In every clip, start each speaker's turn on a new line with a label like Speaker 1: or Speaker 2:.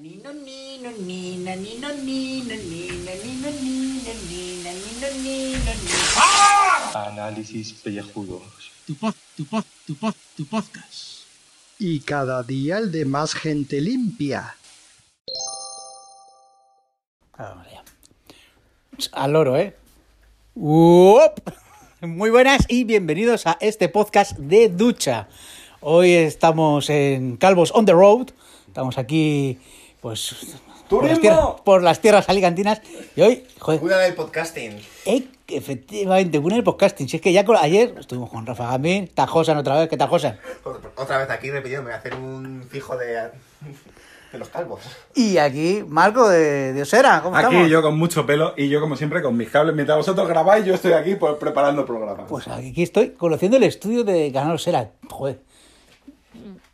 Speaker 1: Ni no ni no ni na ni no ni no ni na ni no ni no ni na ni no ni no ni.
Speaker 2: Análisis pellejudos.
Speaker 3: Tu pod, tu pod, tu pod, tu podcast.
Speaker 4: Y cada día el de más gente limpia.
Speaker 1: Vamos allá. Al loro, ¿eh? ¡Uop! Muy buenas y bienvenidos a este podcast de ducha. Hoy estamos en Calvos on the Road. Estamos aquí, pues, por las, tierras, por las tierras alicantinas. Y hoy, joder,
Speaker 5: Cuna del podcasting.
Speaker 1: eh, efectivamente, una del podcasting. Si es que ya con- ayer estuvimos con Rafa Gamín, Tajosan otra vez. ¿Qué Tajosan?
Speaker 5: Otra vez aquí repitiendo, me voy a hacer un fijo de, de los calvos.
Speaker 1: Y aquí, Marco de, de Osera. ¿Cómo
Speaker 2: Aquí
Speaker 1: estamos?
Speaker 2: yo con mucho pelo y yo como siempre con mis cables. Mientras vosotros grabáis, yo estoy aquí pues, preparando el programa.
Speaker 1: Pues aquí estoy conociendo el estudio de Canal Osera. Joder.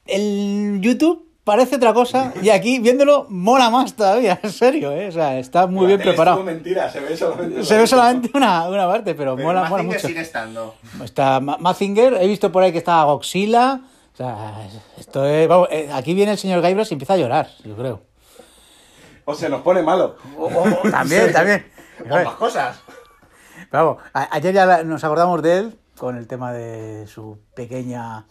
Speaker 1: El YouTube parece otra cosa y aquí viéndolo mola más todavía, en serio, ¿eh? O sea, está muy bien preparado.
Speaker 2: mentira, se ve solamente.
Speaker 1: Se ve solamente una, una parte, pero,
Speaker 5: Pero
Speaker 1: mola, mola
Speaker 5: Mazinger
Speaker 1: mucho.
Speaker 5: sigue estando.
Speaker 1: Está Ma- Mazinger, he visto por ahí que está Goxila. O sea, esto es, vamos, eh, aquí viene el señor Gaibras y empieza a llorar, yo creo.
Speaker 2: O se nos pone malo.
Speaker 1: O- o- también, también.
Speaker 5: Con más cosas.
Speaker 1: Vamos, a- ayer ya nos acordamos de él con el tema de su pequeña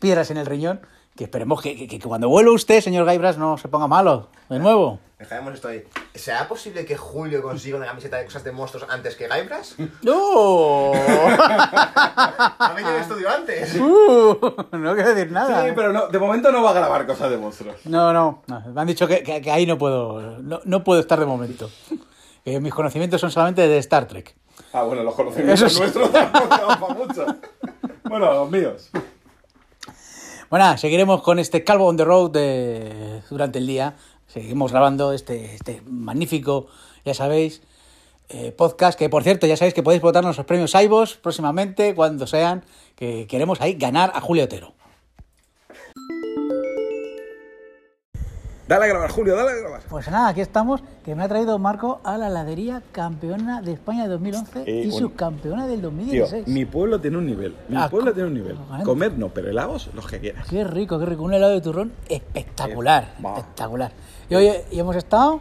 Speaker 1: piedras en el riñón. Que esperemos que, que- que cuando vuelva usted, señor Gaibras, no se ponga malo de nuevo.
Speaker 5: Dejaremos esto ahí. ¿Será posible que Julio consiga una camiseta de cosas de monstruos antes que Gaibras?
Speaker 1: ¡No!
Speaker 5: ¿Ha venido al estudio antes?
Speaker 1: Uh, no quiero decir nada.
Speaker 2: Sí, pero no, de momento no va a grabar cosas de monstruos.
Speaker 1: No, no, no, Me han dicho que, que- que ahí no puedo, no, no puedo estar de momento. Que mis conocimientos son solamente de Star Trek.
Speaker 2: Ah, bueno, los conocimientos
Speaker 1: Eso sí.
Speaker 2: nuestros tampoco van para mucho. Bueno, los míos.
Speaker 1: Bueno, seguiremos con este Calvo on the Road durante el día. Seguimos grabando este, este magnífico, ya sabéis, eh, podcast. Que por cierto, ya sabéis que podéis votarnos los premios Aivos próximamente, cuando sean, que queremos ahí ganar a Julio Otero.
Speaker 2: Dale a grabar, Julio, dale a grabar.
Speaker 1: Pues nada, aquí estamos, que me ha traído Marco a la heladería campeona de España de 2011
Speaker 2: Eh,
Speaker 1: y
Speaker 2: un-
Speaker 1: subcampeona del
Speaker 2: Tío,
Speaker 1: 2016.
Speaker 2: mi pueblo tiene un nivel. Mi
Speaker 1: Ah,
Speaker 2: pueblo tiene un nivel. Comer no, pero helados, los que quieras.
Speaker 1: Qué rico, qué rico. Un helado de turrón espectacular.
Speaker 2: Eh,
Speaker 1: espectacular. Y hoy y hemos estado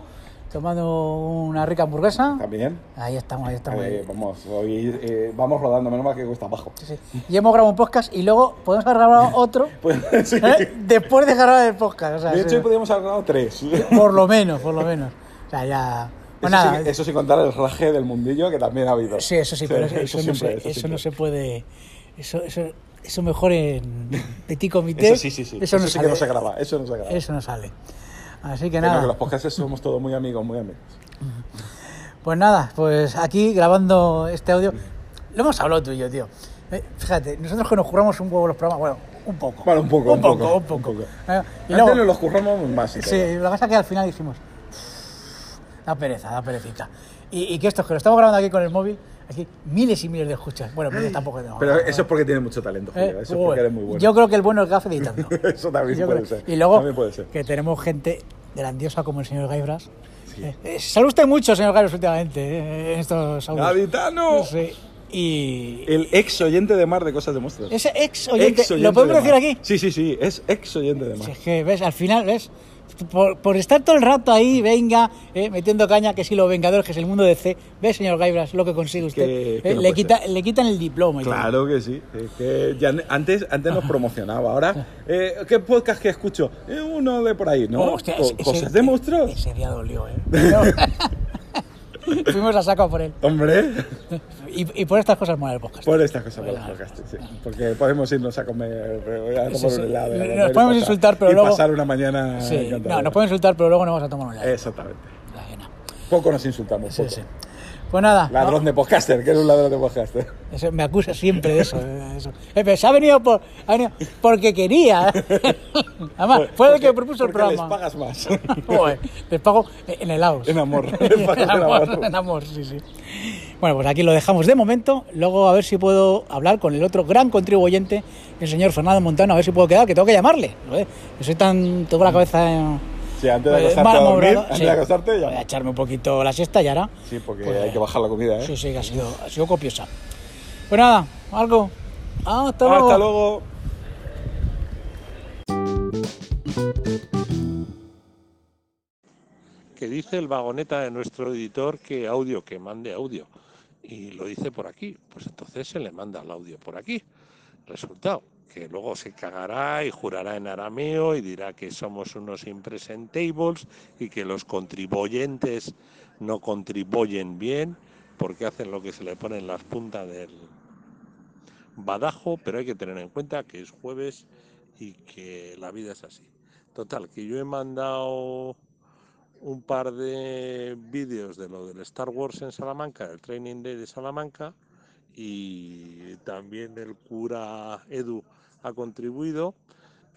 Speaker 1: tomando una rica hamburguesa.
Speaker 2: También.
Speaker 1: Ahí estamos, ahí estamos.
Speaker 2: Eh, vamos, hoy eh, vamos rodando, menos mal que cuesta abajo.
Speaker 1: Sí, sí. Y hemos grabado un podcast y luego podemos haber grabado otro
Speaker 2: Pues, sí.
Speaker 1: ¿eh? después de grabar el podcast. O sea,
Speaker 2: De hecho, hoy podríamos haber grabado tres.
Speaker 1: por lo menos, por lo menos. O sea, ya. Pues
Speaker 2: eso,
Speaker 1: nada.
Speaker 2: sí, eso sin contar el raje del mundillo que también ha habido.
Speaker 1: Sí, eso sí, pero eso, eso no,
Speaker 2: siempre,
Speaker 1: se, eso
Speaker 2: siempre.
Speaker 1: no se puede. Eso, eso, eso mejor en petit comité.
Speaker 2: Eso sí, sí, sí.
Speaker 1: Eso, no
Speaker 2: sí
Speaker 1: sale.
Speaker 2: que no se graba. Eso no se graba.
Speaker 1: Eso no sale. Así que nada.
Speaker 2: que los podcasts somos todos muy amigos, muy amigos.
Speaker 1: Pues nada, pues aquí grabando este audio. Lo hemos hablado tú y yo, tío. Eh, fíjate, nosotros que nos curramos un huevo los programas, bueno, un poco.
Speaker 2: Bueno, un poco,
Speaker 1: un
Speaker 2: un
Speaker 1: poco,
Speaker 2: poco,
Speaker 1: un poco.
Speaker 2: un poco.
Speaker 1: Eh, y
Speaker 2: Antes
Speaker 1: luego,
Speaker 2: nos los curramos más.
Speaker 1: sí, lo que pasa es que al final dijimos, da pereza, da perecica. Y, y que esto, que lo estamos grabando aquí con el móvil, aquí miles y miles de escuchas. Bueno, miles tampoco tenemos.
Speaker 2: Pero eso es porque tienes mucho talento,
Speaker 1: Eh,
Speaker 2: Julio. Eso es porque eres muy bueno.
Speaker 1: Yo creo que el bueno es Gafe editando.
Speaker 2: Eso también puede
Speaker 1: creo-
Speaker 2: ser.
Speaker 1: Y luego
Speaker 2: También puede ser.
Speaker 1: que tenemos gente grandiosa como el señor Gaibras. Eh, eh, sale usted mucho, señor Gaibras, últimamente, eh, en estos audios.
Speaker 2: ¡Gaditano!
Speaker 1: Sí. Y
Speaker 2: El ex oyente de Mar de Cosas de Monstruos.
Speaker 1: ese ex oyente,
Speaker 2: Ex oyente
Speaker 1: ¿lo podemos
Speaker 2: de
Speaker 1: decir
Speaker 2: Mar.
Speaker 1: aquí?
Speaker 2: Sí, sí, sí. Es ex oyente de Mar.
Speaker 1: Si es que, ¿ves? Al final, ¿ves? Por, por estar todo el rato ahí, venga, eh, metiendo caña, que si los Vengadores, que es el mundo de C, ¿ves, señor Gaibras, lo que consigue usted?
Speaker 2: Que-
Speaker 1: Eh,
Speaker 2: que no
Speaker 1: le, quita,
Speaker 2: ser.
Speaker 1: le quitan el diploma.
Speaker 2: Claro que sí. Es que ya ne- antes, antes nos promocionaba. Ahora, eh, ¿qué podcast que escucho? Uno de por ahí, ¿no?
Speaker 1: Oh, hostia, ese-
Speaker 2: ¿Cosas
Speaker 1: ese-
Speaker 2: de monstruos?
Speaker 1: Ese día dolió, ¿eh? Fuimos a saco por él.
Speaker 2: Hombre,
Speaker 1: Y, y por estas cosas mola el podcast.
Speaker 2: por estas cosas por
Speaker 1: Bueno,
Speaker 2: los podcasts, sí. Porque podemos irnos a comer, a tomar
Speaker 1: Sí, sí.
Speaker 2: un helado.
Speaker 1: Nos podemos
Speaker 2: pasar-
Speaker 1: insultar, pero
Speaker 2: y
Speaker 1: luego-
Speaker 2: pasar una mañana
Speaker 1: Sí, no, nos pueden insultar, pero luego no vamos a tomar un helado.
Speaker 2: Exactamente.
Speaker 1: La.
Speaker 2: Poco nos insultamos.
Speaker 1: Sí,
Speaker 2: poco.
Speaker 1: sí. Pues nada,
Speaker 2: Ladrón de podcaster, que eres un ladrón de podcaster.
Speaker 1: eso- me acusa siempre de eso. de eso. Se ha venido, por, ha venido porque quería. Además, fue el que
Speaker 2: Porque-
Speaker 1: propuso el
Speaker 2: porque les
Speaker 1: programa.
Speaker 2: pagas más.
Speaker 1: Joder, les pago en helados.
Speaker 2: En amor. Les pagas
Speaker 1: en,
Speaker 2: en
Speaker 1: amor,
Speaker 2: amor.
Speaker 1: en amor, sí, sí. Bueno, pues aquí lo dejamos de momento. Luego a ver si puedo hablar con el otro gran contribuyente, el señor Fernando Montano, a ver si puedo quedar, que tengo que llamarle. que soy tan. Tengo la cabeza. en-
Speaker 2: Sí, antes de
Speaker 1: eh,
Speaker 2: acostarte a dormir, antes
Speaker 1: Sí.
Speaker 2: de acostarte,
Speaker 1: Voy a
Speaker 2: ya.
Speaker 1: echarme un poquito la siesta y ahora.
Speaker 2: Sí, porque
Speaker 1: Pues,
Speaker 2: hay que bajar la comida, ¿eh?
Speaker 1: Sí, sí, que ha sido, ha sido copiosa. Pues nada, Marco. Hasta luego.
Speaker 2: Hasta luego.
Speaker 6: que dice el vagoneta de nuestro editor que audio, que mande audio. Y lo dice por aquí. Pues entonces se le manda el audio por aquí. Resultado, que luego se cagará y jurará en arameo y dirá que somos unos impresentables y que los contribuyentes no contribuyen bien porque hacen lo que se le pone en las puntas del badajo, pero hay que tener en cuenta que es jueves y que la vida es así. Total, que yo he mandado un par de vídeos de lo del Star Wars en Salamanca, del Training Day de Salamanca, y también el cura Edu ha contribuido.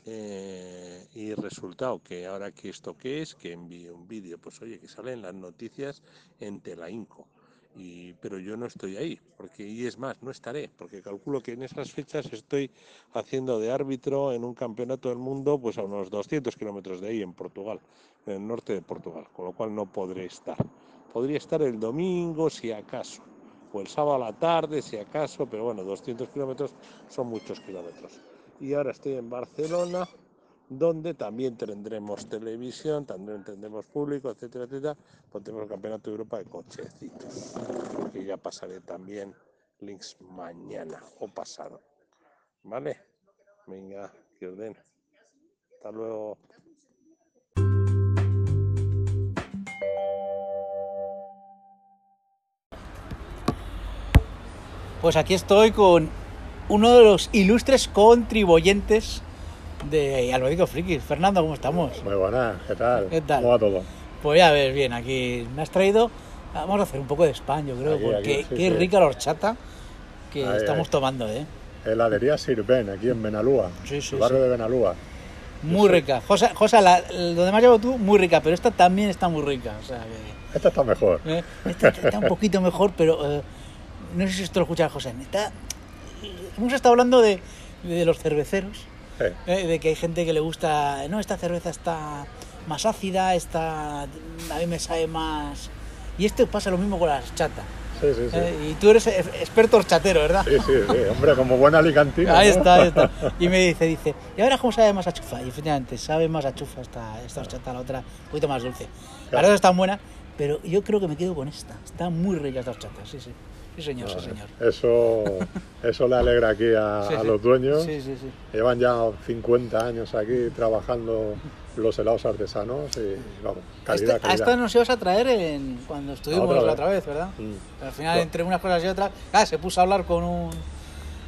Speaker 6: eh, y resultado que ahora que esto qué es, que envíe un vídeo, pues oye, que salen las noticias en Telainco. Y, pero yo no estoy ahí, porque y es más, no estaré, porque calculo que en esas fechas estoy haciendo de árbitro en un campeonato del mundo, pues a unos 200 kilómetros de ahí, en Portugal, en el norte de Portugal, con lo cual no podré estar. Podría estar el domingo, si acaso, o el sábado a la tarde, si acaso, pero bueno, 200 kilómetros son muchos kilómetros. Y ahora estoy en Barcelona, donde también tendremos televisión, también tendremos público, etcétera, etcétera, pues el Campeonato de Europa de cochecitos, que ya pasaré también links mañana o pasado. ¿Vale? Venga, que ordena. Hasta luego.
Speaker 1: Pues aquí estoy con uno de los ilustres contribuyentes de Alberto Friki. Fernando, ¿cómo estamos?
Speaker 7: Muy buenas, ¿qué tal?
Speaker 1: ¿Qué tal?
Speaker 7: ¿Cómo va todo?
Speaker 1: Pues ya ves, bien, aquí me has traído. Vamos a hacer un poco de spam, yo creo,
Speaker 7: Aquí,
Speaker 1: porque
Speaker 7: aquí, sí,
Speaker 1: qué
Speaker 7: sí.
Speaker 1: rica la horchata que
Speaker 7: Ahí,
Speaker 1: estamos
Speaker 7: ahí.
Speaker 1: tomando, ¿eh?
Speaker 7: Heladería Sirven, aquí en Benalúa,
Speaker 1: Sí, sí,
Speaker 7: el barrio de Benalúa.
Speaker 1: Muy rica. Josa, Josa la, donde me has llevado tú, muy rica, pero esta también está muy rica. O sea que,
Speaker 7: Esta está mejor.
Speaker 1: ¿eh? Esta está un poquito mejor, pero eh, no sé si esto lo escucha José. Está, hemos estado hablando de, de los cerveceros,
Speaker 7: Eh,
Speaker 1: ¿eh? de que hay gente que le gusta, no, esta cerveza está más ácida, esta a mí me sabe más... Y esto pasa lo mismo con la chata.
Speaker 7: sí, sí, sí.
Speaker 1: ¿eh? Y tú eres e- experto horchatero, ¿verdad?
Speaker 7: Sí, sí, sí, hombre, como buena alicantina.
Speaker 1: Ahí está, ahí está. Y me dice, dice, ¿y ahora cómo sabe más a chufa? Y efectivamente, sabe más a chufa esta, esta horchata, la otra un poquito más dulce. La
Speaker 7: Claro.
Speaker 1: otra está buena, pero yo creo que me quedo con esta. Está muy rica esta horchata, sí, sí. Sí, señor, sí, señor.
Speaker 7: Eso, eso le alegra aquí a,
Speaker 1: Sí,
Speaker 7: a los dueños.
Speaker 1: Sí, sí, sí.
Speaker 7: Llevan ya 50 años aquí trabajando los helados artesanos y vamos, calidad,
Speaker 1: esta, a esta
Speaker 7: calidad.
Speaker 1: nos ibas a traer en, cuando estuvimos
Speaker 7: otra
Speaker 1: la otra vez, ¿verdad?
Speaker 7: Mm.
Speaker 1: Al final, entre unas cosas y otras, claro, se puso a hablar con un,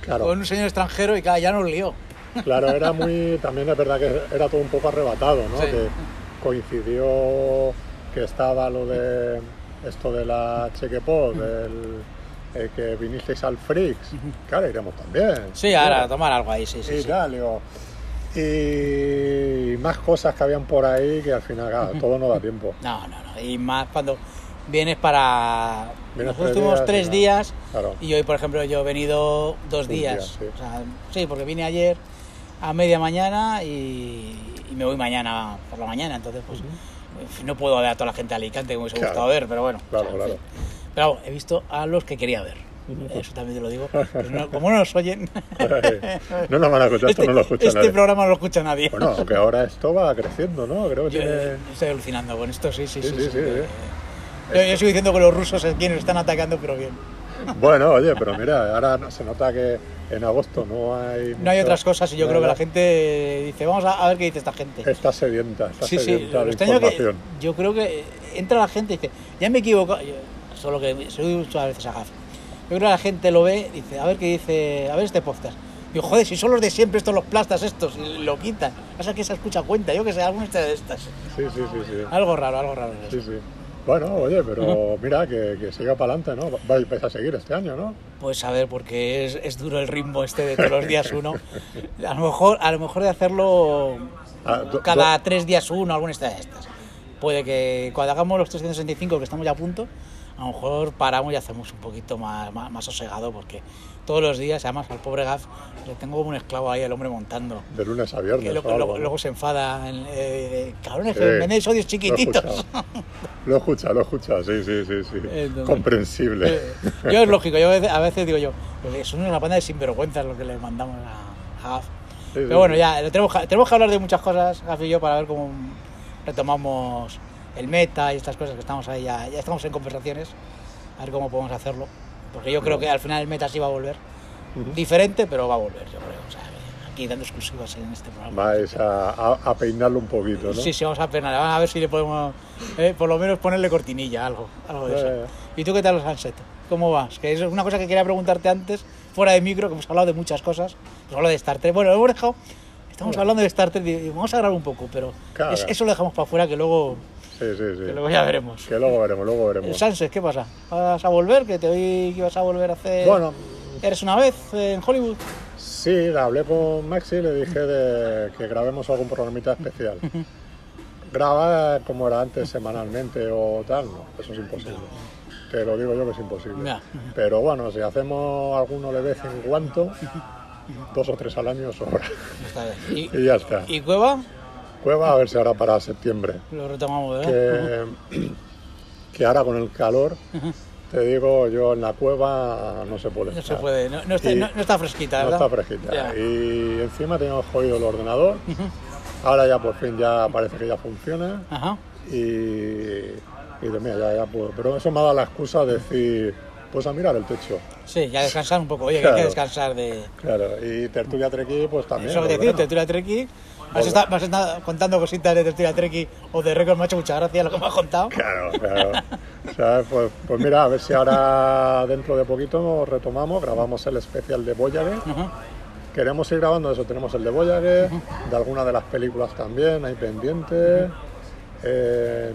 Speaker 7: Claro,
Speaker 1: con un señor extranjero y claro, ya nos lió.
Speaker 7: claro, era muy, también es verdad que era todo un poco arrebatado, ¿no? Que coincidió que estaba lo de esto de la Chequepod, del eh, que vinisteis al Freaks. Claro, iremos también.
Speaker 1: Sí, ahora a tomar algo ahí, sí, sí.
Speaker 7: y
Speaker 1: sí.
Speaker 7: tal, digo, y más cosas que habían por ahí que al final, claro, todo no da tiempo.
Speaker 1: No, no, no. Y más cuando vienes para.
Speaker 7: Vienes
Speaker 1: Nosotros
Speaker 7: tres
Speaker 1: tuvimos
Speaker 7: días y
Speaker 1: tres días
Speaker 7: Claro.
Speaker 1: y hoy, por ejemplo, yo he venido dos
Speaker 7: Un
Speaker 1: días.
Speaker 7: día, sí.
Speaker 1: O sea, sí, porque vine ayer a media mañana y, y me voy mañana por la mañana. Entonces, pues no puedo ver a toda la gente de Alicante que me hubiese
Speaker 7: Claro.
Speaker 1: gustado ver, pero bueno.
Speaker 7: Claro,
Speaker 1: o sea, en
Speaker 7: claro.
Speaker 1: fin. Pero he visto a los que quería ver. Eso también te lo digo. no- como no nos oyen.
Speaker 7: no nos van a escuchar, esto no lo escucha
Speaker 1: este
Speaker 7: nadie.
Speaker 1: programa no lo escucha nadie.
Speaker 7: Bueno, aunque ahora esto va creciendo, ¿no? Creo que
Speaker 1: Yo,
Speaker 7: tiene...
Speaker 1: estoy alucinando con esto, sí, sí, sí.
Speaker 7: Sí, sí,
Speaker 1: sí.
Speaker 7: sí, sí.
Speaker 1: Yo, yo sigo diciendo que los rusos es quienes están atacando, pero bien.
Speaker 7: Bueno, oye, pero mira, ahora se nota que en agosto no hay...
Speaker 1: No hay otras cosas y yo creo que la gente dice, vamos a, ver qué dice esta gente.
Speaker 7: Está sedienta, está
Speaker 1: Sí, sí,
Speaker 7: sedienta
Speaker 1: lo
Speaker 7: de
Speaker 1: extraño que
Speaker 7: información.
Speaker 1: yo creo que entra la gente y dice, ya me he equivocado. Yo, solo que digo muchas veces a Gaf. Yo creo que la gente lo ve y dice, a ver qué dice, a ver este podcast. Digo, joder, si son los de siempre, estos los plastas estos, y lo quitan. Pasa que se escucha cuenta, yo que sé, alguna de estas.
Speaker 7: Sí, sí, sí, sí.
Speaker 1: Algo raro, algo raro. es
Speaker 7: Sí, sí. Bueno, oye, pero mira, que, que siga para adelante, ¿no? Vais, vais a seguir este año, ¿no?
Speaker 1: Pues a ver, porque es, es duro el ritmo este de todos los días uno. A lo mejor, a lo mejor de hacerlo
Speaker 7: Ah,
Speaker 1: cada tres días uno, alguna de estas. Puede que cuando hagamos los 365, que estamos ya a punto, a lo mejor paramos y hacemos un poquito más, más, más sosegado, porque todos los días, además al pobre Gaf, le tengo como un esclavo ahí, el hombre montando.
Speaker 7: De lunes a viernes.
Speaker 1: Que lo- luego, se enfada, en- eh, cabrones, me vendéis odios chiquititos.
Speaker 7: Lo escucha, lo escucha, sí, sí, sí, sí.
Speaker 1: Entonces-
Speaker 7: Comprensible.
Speaker 1: Eh, Yo es lógico, yo a veces, a veces digo yo, "Pues son una banda de sinvergüenzas lo que le mandamos a, a Gaf.
Speaker 7: Sí,
Speaker 1: Pero
Speaker 7: sí,
Speaker 1: bueno, ya tenemos, tenemos que hablar de muchas cosas, Gaf y yo, para ver cómo retomamos el meta y estas cosas que estamos ahí, ya, ya estamos en conversaciones, a ver cómo podemos hacerlo. Porque yo creo que al final el meta sí va a volver. Diferente, pero va a volver, yo creo. O sea, aquí dando exclusivas en este programa.
Speaker 7: Vais a, a- a peinarlo un poquito, ¿no?
Speaker 1: Sí, sí, vamos a penar. Vamos a ver si le podemos, eh, por lo menos ponerle cortinilla, algo, algo de
Speaker 7: Ya,
Speaker 1: eso. ¿Y tú qué tal los Sunset? ¿Cómo vas? Que es una cosa que quería preguntarte antes, fuera de micro, que hemos hablado de muchas cosas. Hemos hablado de Star Trek. Bueno, hemos dejado. Estamos
Speaker 7: Bueno.
Speaker 1: hablando de Star Trek y vamos a grabar un poco, pero
Speaker 7: Claro.
Speaker 1: es- eso lo dejamos para afuera que luego,
Speaker 7: Sí, sí, sí.
Speaker 1: que luego ya veremos.
Speaker 7: Que luego veremos, luego
Speaker 1: El
Speaker 7: veremos.
Speaker 1: Sunset, ¿qué pasa? ¿Vas a volver? Que te oí que ibas a volver a hacer.
Speaker 7: Bueno,
Speaker 1: ¿Eres una vez en Hollywood?
Speaker 7: sí, hablé con Maxi y le dije de que grabemos algún programita especial. Grabar como era antes semanalmente o tal, no, eso es imposible. Te lo digo yo que es imposible.
Speaker 1: Ya.
Speaker 7: Pero bueno, si hacemos alguno de vez en cuando, dos o tres al año sobra.
Speaker 1: Está bien. ¿Y,
Speaker 7: Y ya está.
Speaker 1: y Cueva?
Speaker 7: Cueva a ver si ahora para septiembre.
Speaker 1: Lo retomamos, ¿verdad?
Speaker 7: Que, que ahora con el calor, te digo, yo en la cueva no se puede
Speaker 1: No se
Speaker 7: estar.
Speaker 1: puede, no, no está, no- no está fresquita,
Speaker 7: No
Speaker 1: ¿verdad?
Speaker 7: está fresquita. Y encima teníamos jodido el ordenador. Ahora ya por fin ya parece que ya funciona. Y, y de, mira, ya, ya puedo. Pero eso me ha dado la excusa de decir, pues a mirar el techo.
Speaker 1: Sí, ya descansar un poco. Oye, que hay que
Speaker 7: Claro.
Speaker 1: descansar de...
Speaker 7: Claro, y Tertulia Trequi, pues también.
Speaker 1: Eso que
Speaker 7: pues
Speaker 1: decir. Tertulia Treki. Has estado, has estado contando cositas de Tertulia Treki o de récord, me ha hecho mucha gracia lo que me has contado.
Speaker 7: Claro, claro. Pues, pues mira, a ver si ahora dentro de poquito retomamos, grabamos el especial de Voyager. Queremos ir grabando eso, tenemos el de Voyager, de alguna de las películas también, hay pendientes. Eh,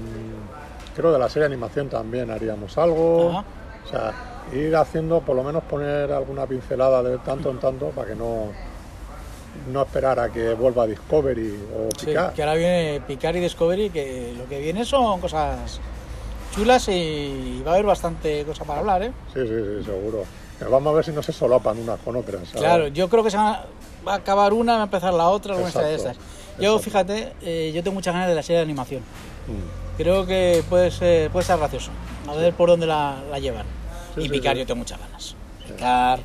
Speaker 7: creo de la serie de animación también haríamos algo. O sea, ir haciendo, por lo menos poner alguna pincelada de tanto en tanto para que no, no esperar a que vuelva Discovery o
Speaker 1: Sí,
Speaker 7: Picard.
Speaker 1: que ahora viene Picard y Discovery, que lo que viene son cosas chulas y va a haber bastante cosa para hablar, ¿eh?
Speaker 7: Sí, sí, sí, seguro. Pero Vamos a ver si no se solapan unas con otras. ¿sabes?
Speaker 1: Claro, yo creo que se va, a acabar una, va a empezar la otra, alguna de estas. Yo,
Speaker 7: exacto.
Speaker 1: fíjate, eh, yo tengo muchas ganas de la serie de animación.
Speaker 7: Mm.
Speaker 1: Creo que puede ser, puede ser gracioso. A ver por dónde la, la llevan.
Speaker 7: Sí,
Speaker 1: y
Speaker 7: sí,
Speaker 1: Picar
Speaker 7: sí.
Speaker 1: yo tengo muchas ganas. Picar,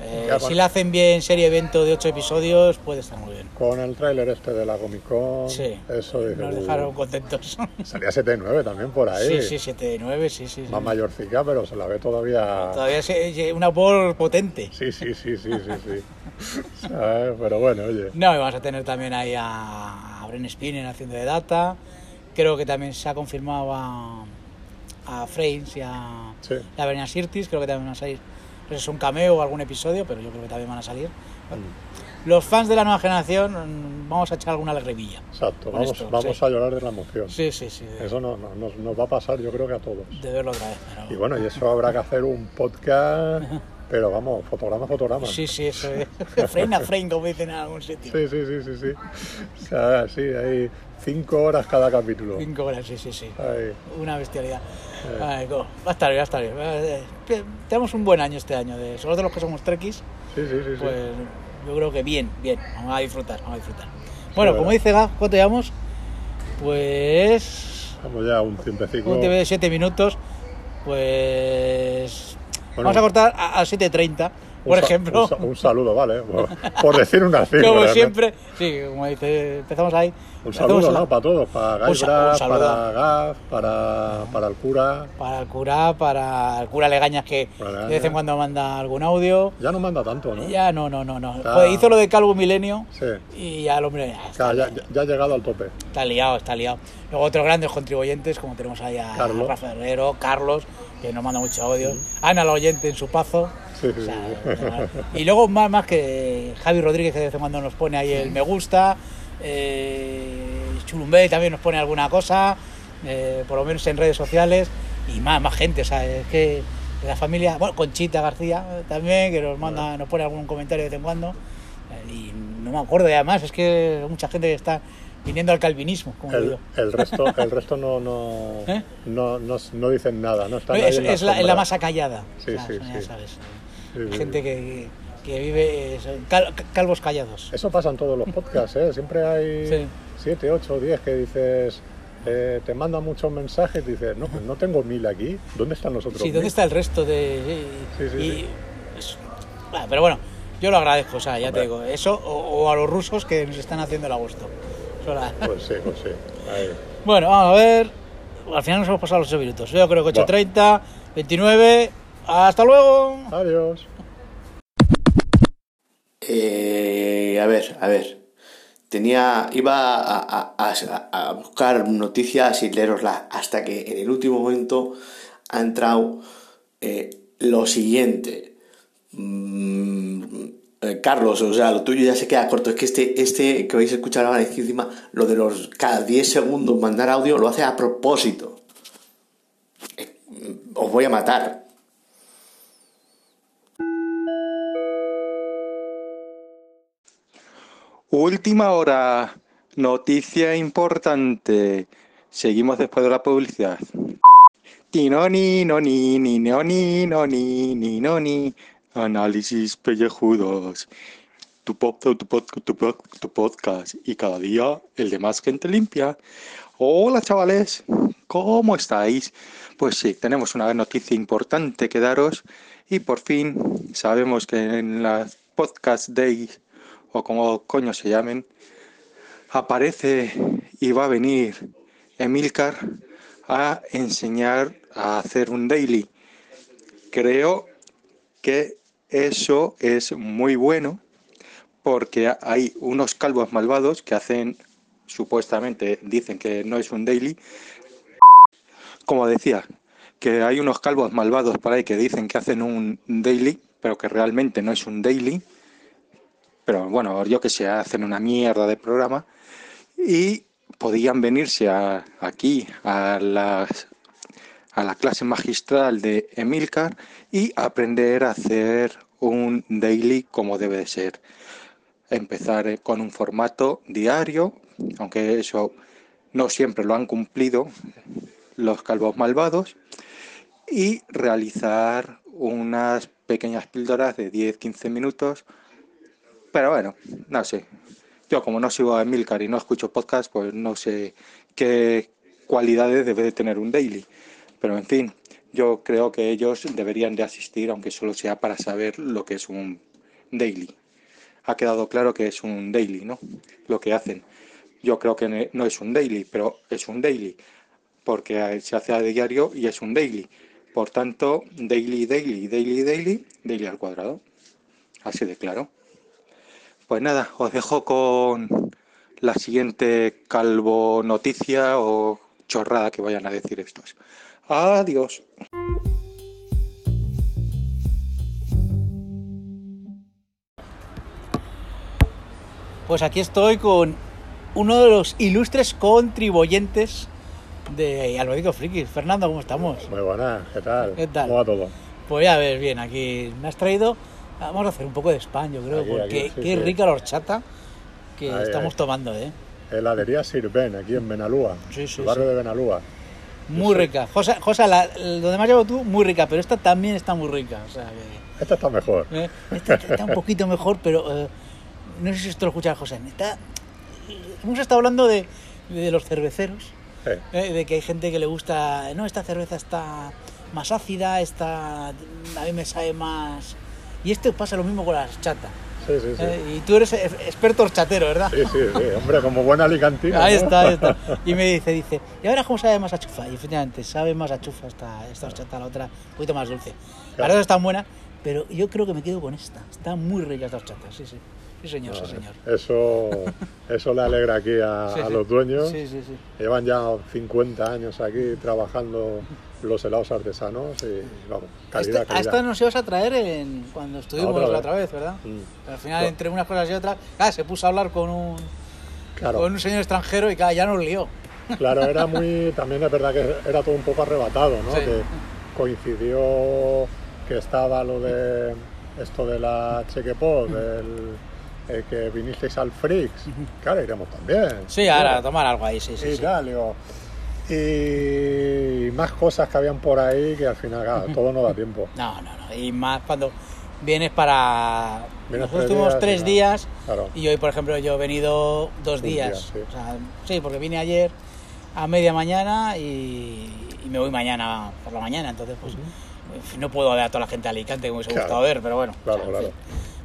Speaker 1: eh,
Speaker 7: Ya,
Speaker 1: si la hacen bien serie evento de 8 episodios, puede estar muy bien.
Speaker 7: Con el tráiler este de la Comic Con,
Speaker 1: Sí,
Speaker 7: eso
Speaker 1: nos dejaron contentos.
Speaker 7: Salía 7-9 también por ahí.
Speaker 1: Sí, sí, 7 de 9, sí, sí. sí.
Speaker 7: Más mayorcica, pero se la ve todavía.
Speaker 1: Todavía es una por potente.
Speaker 7: Sí, sí, sí, sí, sí, sí. ¿Sabes? Pero bueno, oye.
Speaker 1: No, y vamos a tener también ahí a, a Bren Spinner haciendo de data. Creo que también se ha confirmado a, a Frames y a,
Speaker 7: Sí.
Speaker 1: y a Sirtis. Creo que también van a salir. Si es un cameo o algún episodio, pero yo creo que también van a salir.
Speaker 7: Mm.
Speaker 1: Los fans de la nueva generación mm, vamos a echar alguna lagrimilla.
Speaker 7: Exacto, vamos,
Speaker 1: esto,
Speaker 7: vamos
Speaker 1: sí.
Speaker 7: a llorar de la emoción.
Speaker 1: Sí, sí, sí.
Speaker 7: Eso no, no- nos, nos va a pasar, yo creo que a todos.
Speaker 1: de verlo otra vez. pero-
Speaker 7: Y bueno, y eso habrá que hacer un podcast, pero vamos, fotograma a fotograma.
Speaker 1: Sí, sí, eso es. frame a frame, como dicen en algún sitio.
Speaker 7: sí, sí, sí, sí, sí. O sea, sí, hay cinco horas cada capítulo.
Speaker 1: Cinco horas, sí, sí, sí.
Speaker 7: Ay,
Speaker 1: Una bestialidad. Ay, co- va a estar bien, va a estar bien. Eh, eh, Tenemos un buen año este año, de, sobre todo los que somos trekkies,
Speaker 7: sí, sí, sí. sí.
Speaker 1: pues yo creo que bien, bien, vamos a disfrutar, vamos a disfrutar. Bueno, como dice Gaf, ¿cuánto llevamos? Pues...
Speaker 7: Vamos ya un tiempecito.
Speaker 1: Un TV de 7 minutos, pues...
Speaker 7: Bueno.
Speaker 1: vamos a cortar a, a 7.30,
Speaker 7: Un
Speaker 1: por ejemplo.
Speaker 7: Un, sa- un saludo, vale. Por, por decir una cifra.
Speaker 1: como siempre, sí, como dice, empezamos ahí.
Speaker 7: Un saludo, ¿no? Para todos. Para
Speaker 1: saludo.
Speaker 7: para Gaz, para, para el cura.
Speaker 1: Para el cura, para el cura Legañas que de vez en cuando manda algún audio.
Speaker 7: Ya no manda tanto, ¿no?
Speaker 1: Ya no, no, no, no.
Speaker 7: Está-
Speaker 1: Joder, hizo lo de Calvo Milenio
Speaker 7: Sí.
Speaker 1: y ya el hombre ya está,
Speaker 7: Claro, ya, ya- ya ha llegado al tope.
Speaker 1: está liado, está liado. Luego otros grandes contribuyentes, como tenemos ahí a
Speaker 7: Carlos.
Speaker 1: Rafa Herrero, Carlos, que nos manda mucho audio, Ana la oyente en su pazo.
Speaker 7: Sí,
Speaker 1: O
Speaker 7: sí,
Speaker 1: sea,
Speaker 7: sí.
Speaker 1: y luego más, más que Javi Rodríguez que de vez en cuando nos pone ahí el me gusta, eh, Chulumbé también nos pone alguna cosa, eh, por lo menos en redes sociales, y más, más gente, o sea, es que la familia, bueno, Conchita García también, que nos manda, nos pone algún comentario de vez en cuando, eh, y no me acuerdo, y además es que mucha gente está viniendo al calvinismo, como
Speaker 7: El,
Speaker 1: digo.
Speaker 7: el resto, el resto no, no,
Speaker 1: ¿Eh?
Speaker 7: no, no, no dicen nada, no están ahí
Speaker 1: es,
Speaker 7: en
Speaker 1: la, es la masa callada.
Speaker 7: Sí,
Speaker 1: o sea,
Speaker 7: sí,
Speaker 1: son, ya
Speaker 7: sí.
Speaker 1: sabes, gente que, que vive, cal- calvos callados.
Speaker 7: Eso pasa en todos los podcasts, ¿eh? Siempre hay
Speaker 1: Sí.
Speaker 7: 7, 8, 10 que dices, eh, te mandan muchos mensajes y dices, no, pues no tengo mil aquí, ¿dónde están los otros
Speaker 1: Sí, ¿dónde
Speaker 7: mil?
Speaker 1: está el resto de...?
Speaker 7: Sí, sí,
Speaker 1: y-
Speaker 7: sí.
Speaker 1: es- ah, pero bueno, yo lo agradezco, o sea, ya te
Speaker 7: Hombre.
Speaker 1: digo, eso o, o a los rusos que nos están haciendo el agosto. Eso la-
Speaker 7: sí, pues sí. Ahí.
Speaker 1: Bueno, vamos a ver, al final nos hemos pasado los 8 minutos. Yo creo que 8.30, 29. ¡Hasta luego!
Speaker 7: Adiós.
Speaker 8: Eh, a ver, a ver. Tenía, iba a, a- a- a buscar noticias y leeroslas hasta que en el último momento ha entrado eh, lo siguiente. Mm, eh, Carlos, o sea, lo tuyo ya se queda corto. Es que este, este que vais a escuchar ahora es que encima lo de los cada 10 segundos mandar audio lo hace a propósito. Eh, Os voy a matar.
Speaker 9: Última hora, noticia importante. Seguimos después de la publicidad. Tinoni, noni, ni noni, noni, ni noni. Análisis pellejudos. Tu, podcast y cada día el de más gente limpia. Hola chavales, ¿cómo estáis? Pues sí, tenemos una noticia importante que daros y por fin sabemos que en las podcast days o como coño se llamen, aparece y va a venir Emilcar a enseñar a hacer un daily. Creo que eso es muy bueno porque hay unos calvos malvados que hacen, supuestamente dicen que no es un daily. Como decía, que hay unos calvos malvados por ahí que dicen que hacen un daily, pero que realmente no es un daily pero bueno, yo que sé, hacen una mierda de programa y podían venirse aquí a las a la clase magistral de Emilcar y aprender a hacer un daily como debe de ser. Empezar eh, con un formato diario, aunque eso no siempre lo han cumplido los calvos malvados, y realizar unas pequeñas píldoras de 10-15 minutos pero bueno, no sé. Yo como no sigo a Emilcar y no escucho podcast, pues no sé qué cualidades debe de tener un daily. Pero en fin, yo creo que ellos deberían de asistir, aunque solo sea para saber lo que es un daily. Ha quedado claro que es un daily, ¿no? Lo que hacen. Yo creo que no es un daily, pero es un daily, porque se hace a diario y es un daily. Por tanto, daily, daily, daily, daily, daily al cuadrado. Así de claro. Pues nada, os dejo con la siguiente calvo noticia o chorrada que vayan a decir estos. Adiós.
Speaker 1: Pues aquí estoy con uno de los ilustres contribuyentes de Alberto Friki. Fernando, ¿cómo estamos?
Speaker 7: Muy buena, ¿qué tal?
Speaker 1: ¿Qué tal?
Speaker 7: ¿Cómo va todo?
Speaker 1: Pues ya ves, bien, aquí me has traído. Vamos a hacer un poco de spam, yo creo,
Speaker 7: Aquí,
Speaker 1: porque
Speaker 7: aquí, sí,
Speaker 1: qué
Speaker 7: sí.
Speaker 1: rica la horchata que
Speaker 7: Ahí,
Speaker 1: estamos
Speaker 7: ahí.
Speaker 1: tomando, ¿eh?
Speaker 7: Heladería Sirven, aquí en Benalúa.
Speaker 1: Sí, sí,
Speaker 7: el barrio
Speaker 1: sí.
Speaker 7: de Benalúa.
Speaker 1: Muy rica. Josa, Josa la, lo demás llevo tú, muy rica, pero esta también está muy rica. O sea, que,
Speaker 7: Esta está mejor.
Speaker 1: eh, esta está un poquito mejor, pero eh, no sé si esto lo escucha José. Está, hemos estado hablando de, de los cerveceros,
Speaker 7: Eh,
Speaker 1: eh, de que hay gente que le gusta, no, esta cerveza está más ácida, esta a mí me sabe más... Y esto pasa lo mismo con la horchata.
Speaker 7: Sí, sí, sí.
Speaker 1: Eh, y tú eres e- experto horchatero, ¿verdad?
Speaker 7: Sí, sí, sí. Hombre, como buena alicantina.
Speaker 1: Ahí
Speaker 7: ¿no?
Speaker 1: está, ahí está. Y me dice, dice, ¿y ahora cómo sabe más a chufa? Y efectivamente, sabe más a chufa esta, esta horchata, la otra un poquito más dulce. La
Speaker 7: Claro.
Speaker 1: verdad está buena, pero yo creo que me quedo con esta. Está muy rica esta horchata, sí, sí. Sí, señor, sí, señor.
Speaker 7: Eso, eso le alegra aquí a,
Speaker 1: Sí,
Speaker 7: a los dueños.
Speaker 1: Sí, sí, sí.
Speaker 7: Llevan ya 50 años aquí trabajando los helados artesanos y vamos, calidad,
Speaker 1: Este- a
Speaker 7: calidad.
Speaker 1: esta nos ibas a traer en, cuando estuvimos
Speaker 7: Otra
Speaker 1: la
Speaker 7: vez.
Speaker 1: otra vez, ¿verdad?
Speaker 7: Mm.
Speaker 1: Al final,
Speaker 7: Claro.
Speaker 1: entre unas cosas y otras, ah, se puso a hablar con un,
Speaker 7: Claro,
Speaker 1: con un señor extranjero y claro, ya nos lió.
Speaker 7: claro, era muy, también es verdad que era todo un poco arrebatado, ¿no?
Speaker 1: Sí.
Speaker 7: Que coincidió que estaba lo de esto de la Chequepod, el, el que vinisteis al Freaks. Claro, iremos también.
Speaker 1: Sí, ahora, a
Speaker 7: Claro.
Speaker 1: tomar algo ahí, sí, sí.
Speaker 7: y
Speaker 1: sí.
Speaker 7: tal, digo, y más cosas que habían por ahí que al final, claro, todo no da tiempo.
Speaker 1: No, no, no. Y más cuando vienes para
Speaker 7: Vienes
Speaker 1: los
Speaker 7: tres
Speaker 1: últimos
Speaker 7: días
Speaker 1: tres días.
Speaker 7: Claro.
Speaker 1: Y hoy, por ejemplo, yo he venido dos días.
Speaker 7: sí.
Speaker 1: O sea, sí, porque vine ayer a media mañana y, y me voy mañana por la mañana. Entonces, pues no puedo ver a toda la gente de Alicante que me hubiese
Speaker 7: Claro.
Speaker 1: gustado ver, pero bueno.
Speaker 7: Claro,
Speaker 1: o sea, en
Speaker 7: claro.
Speaker 1: fin.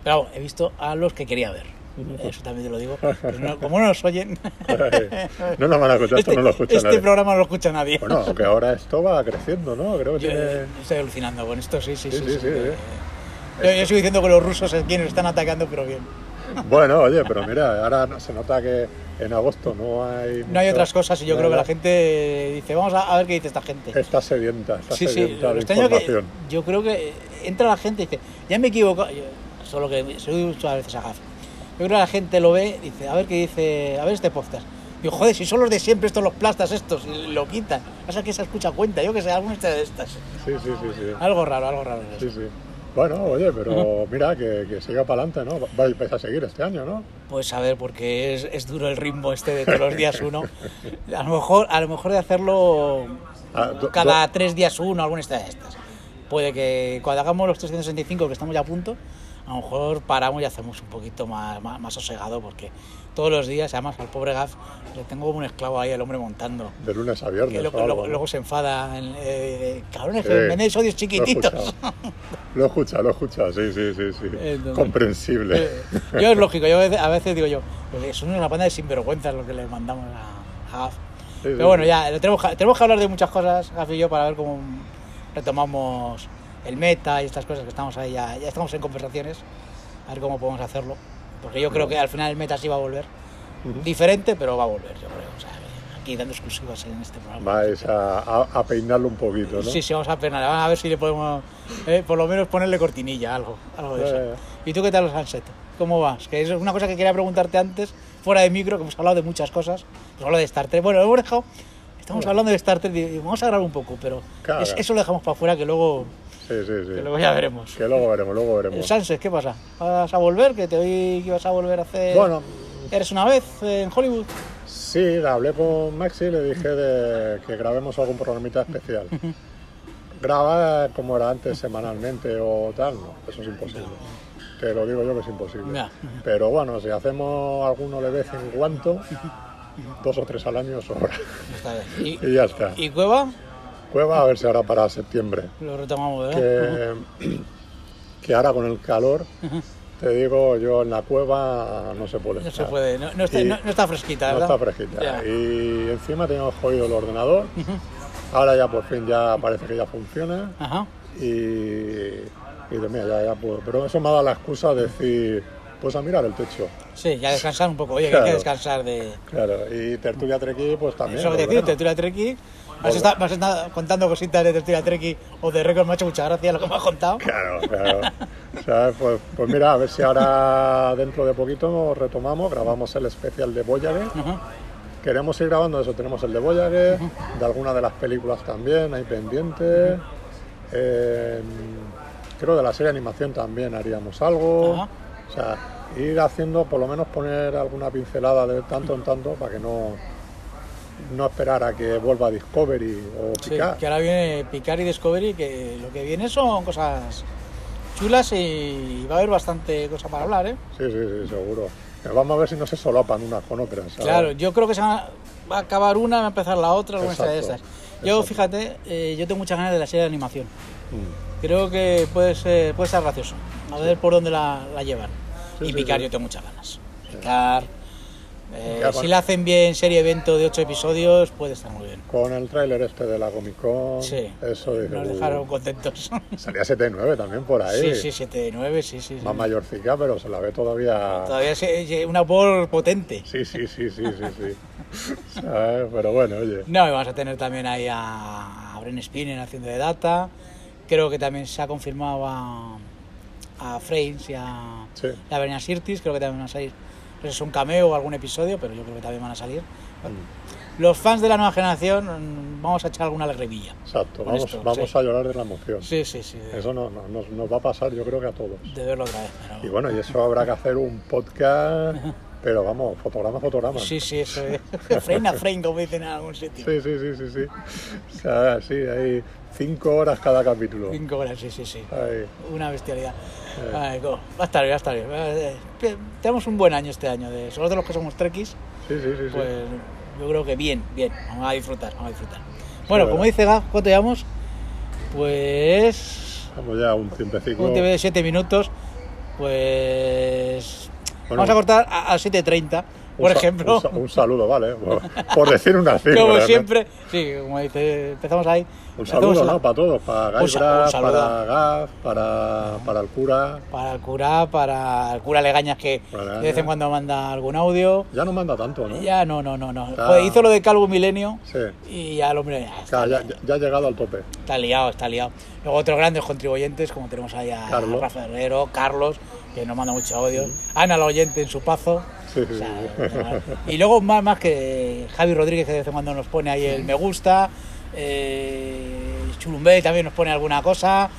Speaker 1: Pero bueno, he visto a los que quería ver. Eso también te lo digo. Pero no- como no nos oyen,
Speaker 7: No nos van a escuchar, esto no lo escucha
Speaker 1: este
Speaker 7: nadie.
Speaker 1: programa no lo escucha nadie.
Speaker 7: Bueno, aunque ahora esto va creciendo, ¿no? Creo que
Speaker 1: Yo,
Speaker 7: tiene...
Speaker 1: estoy alucinando con esto, sí, sí, sí.
Speaker 7: Sí, sí,
Speaker 1: sí,
Speaker 7: sí,
Speaker 1: eh,
Speaker 7: sí.
Speaker 1: Yo, yo sigo diciendo que los rusos es quienes están atacando, pero bien.
Speaker 7: Bueno, oye, pero mira, ahora se nota que en agosto no hay...
Speaker 1: No hay
Speaker 7: mucho-
Speaker 1: otras cosas y yo creo que la gente dice, vamos a, a ver qué dice esta gente.
Speaker 7: Está sedienta, está
Speaker 1: Sí, sí,
Speaker 7: sedienta de
Speaker 1: extraño que
Speaker 7: información.
Speaker 1: yo creo que entra la gente y dice, ya me he equivocado, yo, solo que digo muchas veces a Gaf. Yo creo que la gente lo ve dice, a ver qué dice, a ver este podcast. Digo, joder, si son los de siempre, estos los plastas estos, y lo quitan. Pasa que se escucha cuenta, yo que sé, alguna de estas.
Speaker 7: Sí, sí, sí, sí.
Speaker 1: Algo raro, algo raro.
Speaker 7: Sí, sí. Bueno, oye, pero mira, que, que siga para adelante, ¿no? Vais, vais a seguir este año, ¿no?
Speaker 1: Pues a ver, porque es, es duro el ritmo este de todos los días uno. A lo mejor, a lo mejor de hacerlo
Speaker 7: Ah, do-
Speaker 1: cada
Speaker 7: do-
Speaker 1: tres días uno, alguna de estas. Puede que cuando hagamos los 365, que estamos ya a punto, a lo mejor paramos y hacemos un poquito más, más, más sosegado, porque todos los días, además al pobre Gaf, le tengo como un esclavo ahí, el hombre montando.
Speaker 7: De lunes a viernes.
Speaker 1: Que luego,
Speaker 7: o algo,
Speaker 1: luego- se enfada, en, eh, cabrones,
Speaker 7: Sí,
Speaker 1: que me deis odios
Speaker 7: Lo
Speaker 1: chiquititos.
Speaker 7: Lo he escuchado, lo he escuchado, sí, sí, sí, sí.
Speaker 1: Entonces,
Speaker 7: Comprensible.
Speaker 1: Eh, Yo es lógico, yo a veces, a veces digo yo, pues son una banda de sinvergüenzas lo que le mandamos a, a Gaf.
Speaker 7: Sí,
Speaker 1: Pero
Speaker 7: sí,
Speaker 1: bueno, ya lo tenemos, que- tenemos que hablar de muchas cosas, Gaf y yo, para ver cómo retomamos el meta y estas cosas que estamos ahí, ya, ya estamos en conversaciones, a ver cómo podemos hacerlo. Porque yo creo que al final el meta sí va a volver. Diferente, pero va a volver, yo creo. O sea, aquí dando exclusivas en este programa.
Speaker 7: Vais a, a- a peinarlo un poquito, ¿no?
Speaker 1: Sí, sí, vamos a penar. Vamos a ver si le podemos, eh, por lo menos ponerle cortinilla, algo, algo de
Speaker 7: Ya,
Speaker 1: eso. ¿Y tú qué tal los Sunset? ¿Cómo vas? Que es una cosa que quería preguntarte antes, fuera de micro, que hemos hablado de muchas cosas. Hemos hablado de Star Trek. Bueno, hemos dejado. Estamos hablando de Star Trek y vamos a grabar un poco, pero es- eso lo dejamos para afuera, que luego,
Speaker 7: Sí, sí, sí.
Speaker 1: que luego ya veremos.
Speaker 7: Que luego veremos, luego
Speaker 1: El
Speaker 7: veremos.
Speaker 1: Sunset, ¿qué pasa? ¿Vas a volver? Que te oí que ibas a volver a hacer.
Speaker 7: Bueno,
Speaker 1: ¿Eres una vez eh, en Hollywood?
Speaker 7: sí, hablé con Maxi y le dije de que grabemos algún programita especial. Grabar como era antes semanalmente o tal, no, eso es imposible. Te lo digo yo que es imposible. Pero bueno, si hacemos alguno de vez en cuando, dos o tres al año sobra.
Speaker 1: ¿Y,
Speaker 7: Y ya está.
Speaker 1: ¿Y Cueva?
Speaker 7: Cueva a ver si ahora para septiembre.
Speaker 1: Lo retomamos, ¿verdad?
Speaker 7: Que, que ahora con el calor, te digo, yo en la cueva no se puede
Speaker 1: No se
Speaker 7: estar.
Speaker 1: puede, no, no está, no- no está fresquita,
Speaker 7: No
Speaker 1: ¿verdad?
Speaker 7: está fresquita.
Speaker 1: Ya.
Speaker 7: Y encima teníamos jodido el ordenador. Ahora ya por fin ya parece que ya funciona.
Speaker 1: Ajá.
Speaker 7: Y, y de, mira, ya, ya puedo. Pero eso me ha dado la excusa de decir, pues a mirar el techo.
Speaker 1: Sí, ya descansar un poco. Oye, que hay que
Speaker 7: Claro.
Speaker 1: descansar de...
Speaker 7: Claro, y Tertulia Trequi, pues también.
Speaker 1: Eso que
Speaker 7: volverá.
Speaker 1: decía, Tertulia Treki. Vas a estar contando cositas de Tertulia Treki o de Record, me ha hecho mucha gracia lo que me has contado.
Speaker 7: Claro, claro. Pues, pues mira, a ver si ahora dentro de poquito retomamos, grabamos el especial de Voyager. Queremos ir grabando eso, tenemos el de Voyager, de alguna de las películas también, hay pendientes. Eh, creo de la serie de animación también haríamos algo. O sea, ir haciendo, por lo menos poner alguna pincelada de tanto en tanto para que no, no esperar a que vuelva Discovery o
Speaker 1: Sí,
Speaker 7: Picard.
Speaker 1: que ahora viene Picard y Discovery, que lo que viene son cosas chulas y va a haber bastante cosa para hablar, ¿eh?
Speaker 7: Sí, sí, sí, seguro. Pero Vamos a ver si no se solapan unas con otras. ¿sabes?
Speaker 1: Claro, yo creo que se va, a acabar una, va a empezar la otra, alguna de estas. Yo,
Speaker 7: exacto.
Speaker 1: fíjate, eh, yo tengo muchas ganas de la serie de animación.
Speaker 7: Mm.
Speaker 1: Creo que puede ser, puede ser gracioso. A ver por dónde la, la llevan.
Speaker 7: Sí,
Speaker 1: y
Speaker 7: sí,
Speaker 1: Picar
Speaker 7: sí.
Speaker 1: yo tengo muchas ganas. Picar, eh,
Speaker 7: con-
Speaker 1: si la hacen bien serie evento de 8 episodios, puede estar muy bien.
Speaker 7: Con el tráiler este de la Comic Con,
Speaker 1: Sí,
Speaker 7: eso dice,
Speaker 1: nos
Speaker 7: "Uh".
Speaker 1: dejaron contentos.
Speaker 7: Salía 7-9 también por ahí.
Speaker 1: Sí, sí, 7 9, sí, sí. sí.
Speaker 7: Más mayorcica, pero se la ve todavía.
Speaker 1: Todavía es una por potente.
Speaker 7: Sí, sí, sí, sí, sí, sí. Pero bueno, oye.
Speaker 1: No, y vamos a tener también ahí a, a Bren Spinner haciendo de data. Creo que también se ha confirmado a, a Frames y a,
Speaker 7: Sí.
Speaker 1: y a Sirtis. Creo que también van a salir. Es un cameo o algún episodio, pero yo creo que también van a salir.
Speaker 7: Mm.
Speaker 1: Los fans de la nueva generación mm, vamos a echar alguna alegría.
Speaker 7: Exacto, vamos,
Speaker 1: esto,
Speaker 7: vamos
Speaker 1: sí.
Speaker 7: a llorar de la emoción.
Speaker 1: Sí, sí, sí.
Speaker 7: Eso no, no- nos, nos va a pasar, yo creo que a todos.
Speaker 1: de verlo otra vez. pero-
Speaker 7: Y bueno, y eso habrá que hacer un podcast, pero vamos, fotograma, fotograma.
Speaker 1: Sí, sí, eso es. frame a frame, como dicen en algún sitio.
Speaker 7: Sí, sí, sí, sí, sí. O sea, sí, hay cinco horas cada capítulo.
Speaker 1: Cinco horas, sí, sí, sí. Una bestialidad. Co- va a estar bien, va a estar bien. Eh, eh, Tenemos un buen año este año. De, sobre todo los que somos trekkies,
Speaker 7: sí, sí, sí, sí.
Speaker 1: pues yo creo que bien, bien. Vamos a disfrutar, vamos a disfrutar. Bueno, como dice Gaf, ¿cuánto llevamos? Pues.
Speaker 7: Vamos ya un tiempecito.
Speaker 1: Un TV de 7 minutos. Pues. Vamos a cortar a, a 7.30,
Speaker 7: Un
Speaker 1: por ejemplo.
Speaker 7: Un, sa- un saludo, vale. Por, por decir una cifra.
Speaker 1: Como
Speaker 7: ¿no?
Speaker 1: siempre, sí, como dice, empezamos ahí.
Speaker 7: Un saludo, ¿no? Para todos. Para Gaibra, para Gaz, para, para el cura.
Speaker 1: Para el cura, para el cura Legañas que de vez en cuando manda algún audio.
Speaker 7: Ya no manda tanto, ¿no?
Speaker 1: Ya no, no, no, no.
Speaker 7: Está-
Speaker 1: Joder, hizo lo de Calvo Milenio
Speaker 7: Sí.
Speaker 1: y ya el hombre ya está,
Speaker 7: ya, ya- ha llegado al tope.
Speaker 1: está liado, está liado. Luego otros grandes contribuyentes, como tenemos ahí a
Speaker 7: Carlos.
Speaker 1: Rafa Herrero, Carlos, que nos manda muchos audios, Ana la oyente en su pazo. O sea, y luego más, más que Javi Rodríguez, que de vez en cuando nos pone ahí el me gusta. Eh, Chulumbé también nos pone alguna cosa,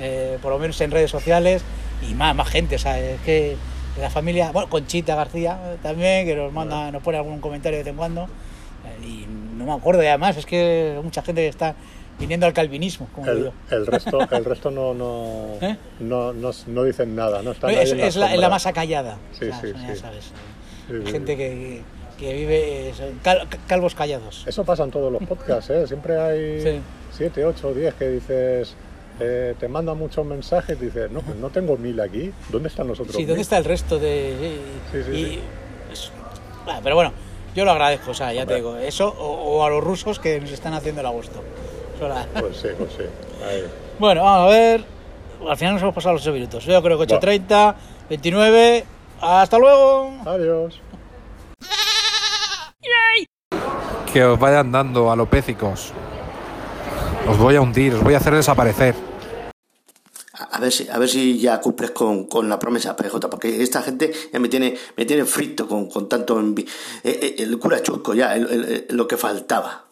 Speaker 1: eh, por lo menos en redes sociales. Y más, más gente, o sea, es que la familia, bueno, Conchita García eh, también, que nos manda, nos pone algún comentario de vez en cuando. Eh, y no me acuerdo, y además es que mucha gente está viniendo al calvinismo, como
Speaker 7: El,
Speaker 1: digo.
Speaker 7: el resto, el resto no, no,
Speaker 1: ¿Eh?
Speaker 7: no, no, no dicen nada, no están
Speaker 1: No,
Speaker 7: ahí
Speaker 1: es,
Speaker 7: en
Speaker 1: la, es la más acallada.
Speaker 7: Sí,
Speaker 1: o sea,
Speaker 7: sí, sí.
Speaker 1: sabes,
Speaker 7: Sí,
Speaker 1: gente que, que vive, cal- calvos callados.
Speaker 7: Eso pasa en todos los podcasts, ¿eh? Siempre hay
Speaker 1: Sí.
Speaker 7: 7, 8, 10 que dices, eh, te mandan muchos mensajes y dices, no, pues no tengo mil aquí, ¿dónde están los otros
Speaker 1: Sí, ¿dónde
Speaker 7: mil?
Speaker 1: está el resto de...?
Speaker 7: Sí, sí,
Speaker 1: y-
Speaker 7: sí.
Speaker 1: es- ah, pero bueno, yo lo agradezco, o sea, ya te
Speaker 7: Hombre.
Speaker 1: digo, eso o, o a los rusos que nos están haciendo el agosto.
Speaker 7: Pues sí, pues sí. Ahí.
Speaker 1: Bueno, vamos a ver. Al final nos hemos pasado los 8 minutos. Yo creo que 8.30, 29. ¡Hasta luego!
Speaker 7: Adiós.
Speaker 10: Que os vayan dando alopécicos. Os voy a hundir, os voy a hacer desaparecer.
Speaker 8: A ver si, a ver si ya cumples con, con la promesa, PJ, porque esta gente ya me tiene, me tiene frito con, con tanto envi- eh, eh, el cura chusco ya, el- el- el- lo que faltaba.